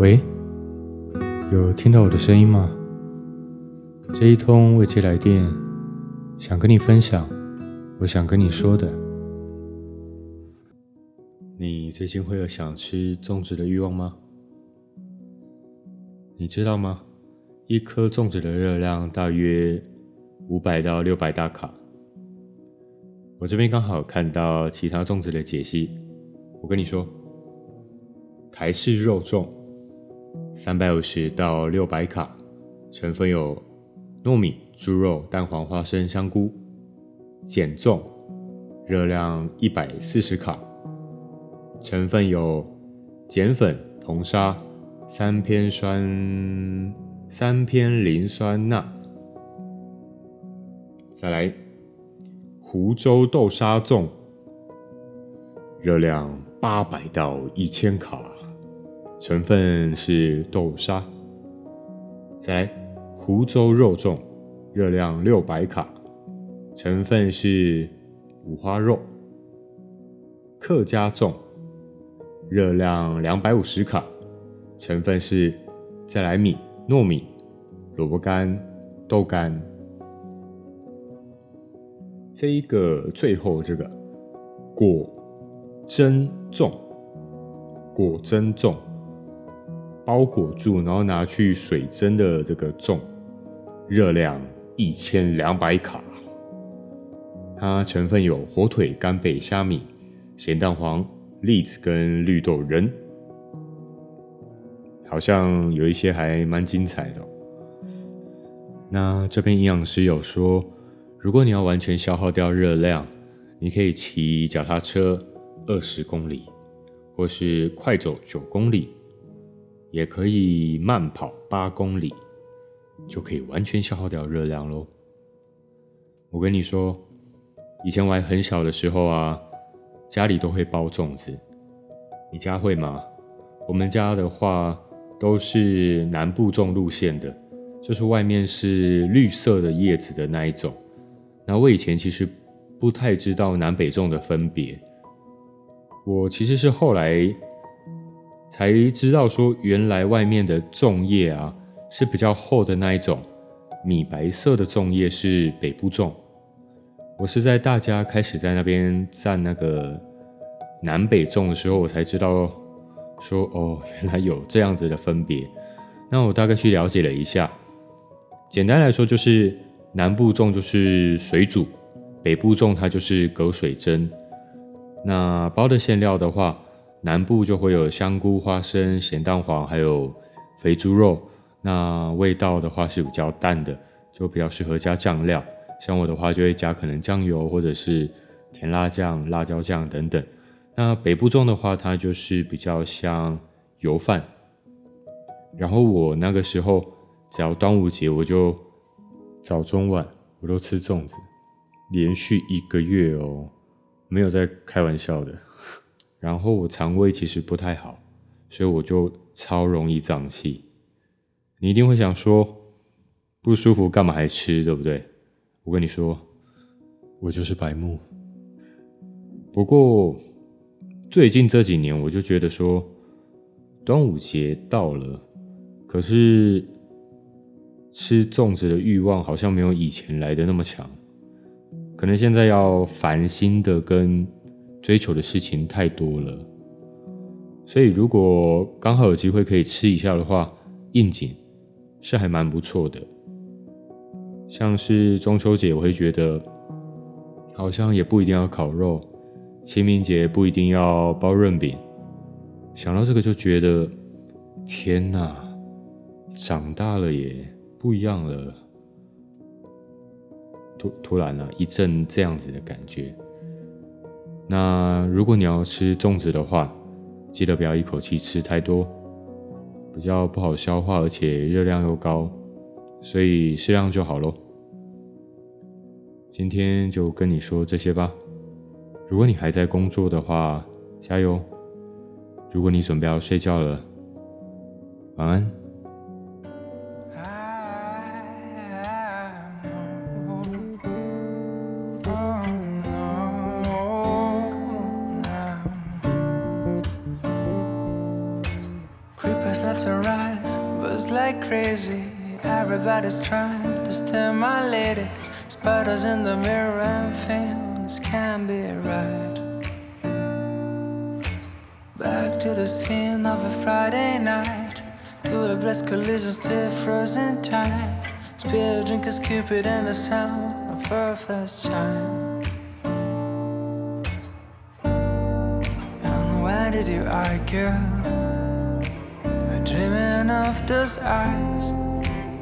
喂，有听到我的声音吗？这一通未接来电，想跟你分享，我想跟你说的。你最近会有想吃粽子的欲望吗？你知道吗？一颗粽子的热量大约五百到六百大卡。我这边刚好看到其他粽子的解析，我跟你说，台式肉粽。三百五十到六百卡，成分有糯米、猪肉、蛋黄、花生、香菇。碱粽，热量一百四十卡，成分有碱粉、硼砂、三偏酸、三偏磷酸钠。再来，湖州豆沙粽，热量八百到一千卡。成分是豆沙，再来湖州肉粽，热量六百卡，成分是五花肉。客家粽，热量两百五十卡，成分是再来米、糯米、萝卜干、豆干。这一个最后这个果珍粽，果珍粽。包裹住，然后拿去水蒸的这个粽，热量一千两百卡。它成分有火腿、干贝、虾米、咸蛋黄、栗子跟绿豆仁。好像有一些还蛮精彩的。那这边营养师有说，如果你要完全消耗掉热量，你可以骑脚踏车二十公里，或是快走九公里。也可以慢跑八公里，就可以完全消耗掉热量喽。我跟你说，以前我还很小的时候啊，家里都会包粽子。你家会吗？我们家的话都是南部粽路线的，就是外面是绿色的叶子的那一种。那我以前其实不太知道南北粽的分别，我其实是后来。才知道说，原来外面的粽叶啊是比较厚的那一种，米白色的粽叶是北部粽。我是在大家开始在那边蘸那个南北粽的时候，我才知道说哦，原来有这样子的分别。那我大概去了解了一下，简单来说就是南部粽就是水煮，北部粽它就是隔水蒸。那包的馅料的话。南部就会有香菇、花生、咸蛋黄，还有肥猪肉。那味道的话是比较淡的，就比较适合加酱料。像我的话，就会加可能酱油或者是甜辣酱、辣椒酱等等。那北部粽的话，它就是比较像油饭。然后我那个时候，只要端午节，我就早中晚我都吃粽子，连续一个月哦，没有在开玩笑的。然后我肠胃其实不太好，所以我就超容易胀气。你一定会想说，不舒服干嘛还吃，对不对？我跟你说，我就是白目。不过最近这几年，我就觉得说，端午节到了，可是吃粽子的欲望好像没有以前来的那么强。可能现在要烦心的跟。追求的事情太多了，所以如果刚好有机会可以吃一下的话，应景是还蛮不错的。像是中秋节，我会觉得好像也不一定要烤肉；清明节不一定要包润饼。想到这个就觉得，天哪，长大了也不一样了。突突然呢，一阵这样子的感觉。那如果你要吃粽子的话，记得不要一口气吃太多，比较不好消化，而且热量又高，所以适量就好喽。今天就跟你说这些吧。如果你还在工作的话，加油；如果你准备要睡觉了，晚安。Creepers left and right, buzz like crazy. Everybody's trying to steal my lady. Spiders in the mirror and things can't be right. Back to the scene of a Friday night. To a blessed collision, still frozen time. Spill drinkers, Cupid, and the sound of her first chime. And why did you argue? Dreaming of those eyes,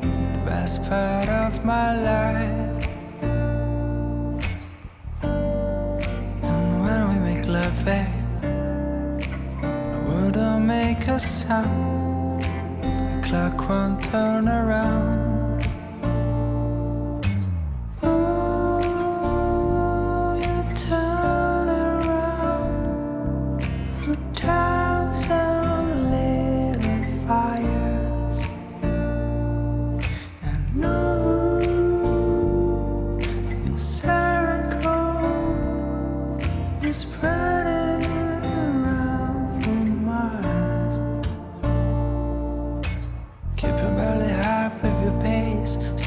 the best part of my life. And when we make love, babe, the world don't make a sound. The clock won't turn around.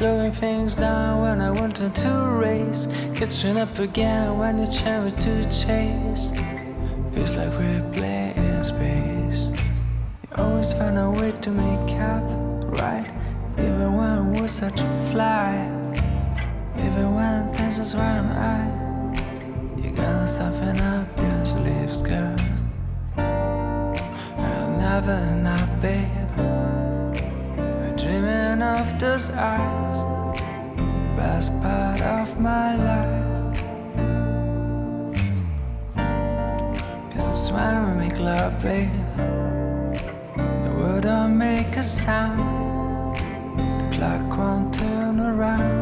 Slowing things down when I wanted to race, catching up again when you me to chase. Feels like we're playing space. You always find a way to make up, right? Even when we're such a fly, even when things just run high. You gotta soften up your sleeves, girl. I'll never enough, babe. Dreaming of those eyes, best part of my life. Cause when we make love, babe, the world don't make a sound. The clock won't turn around.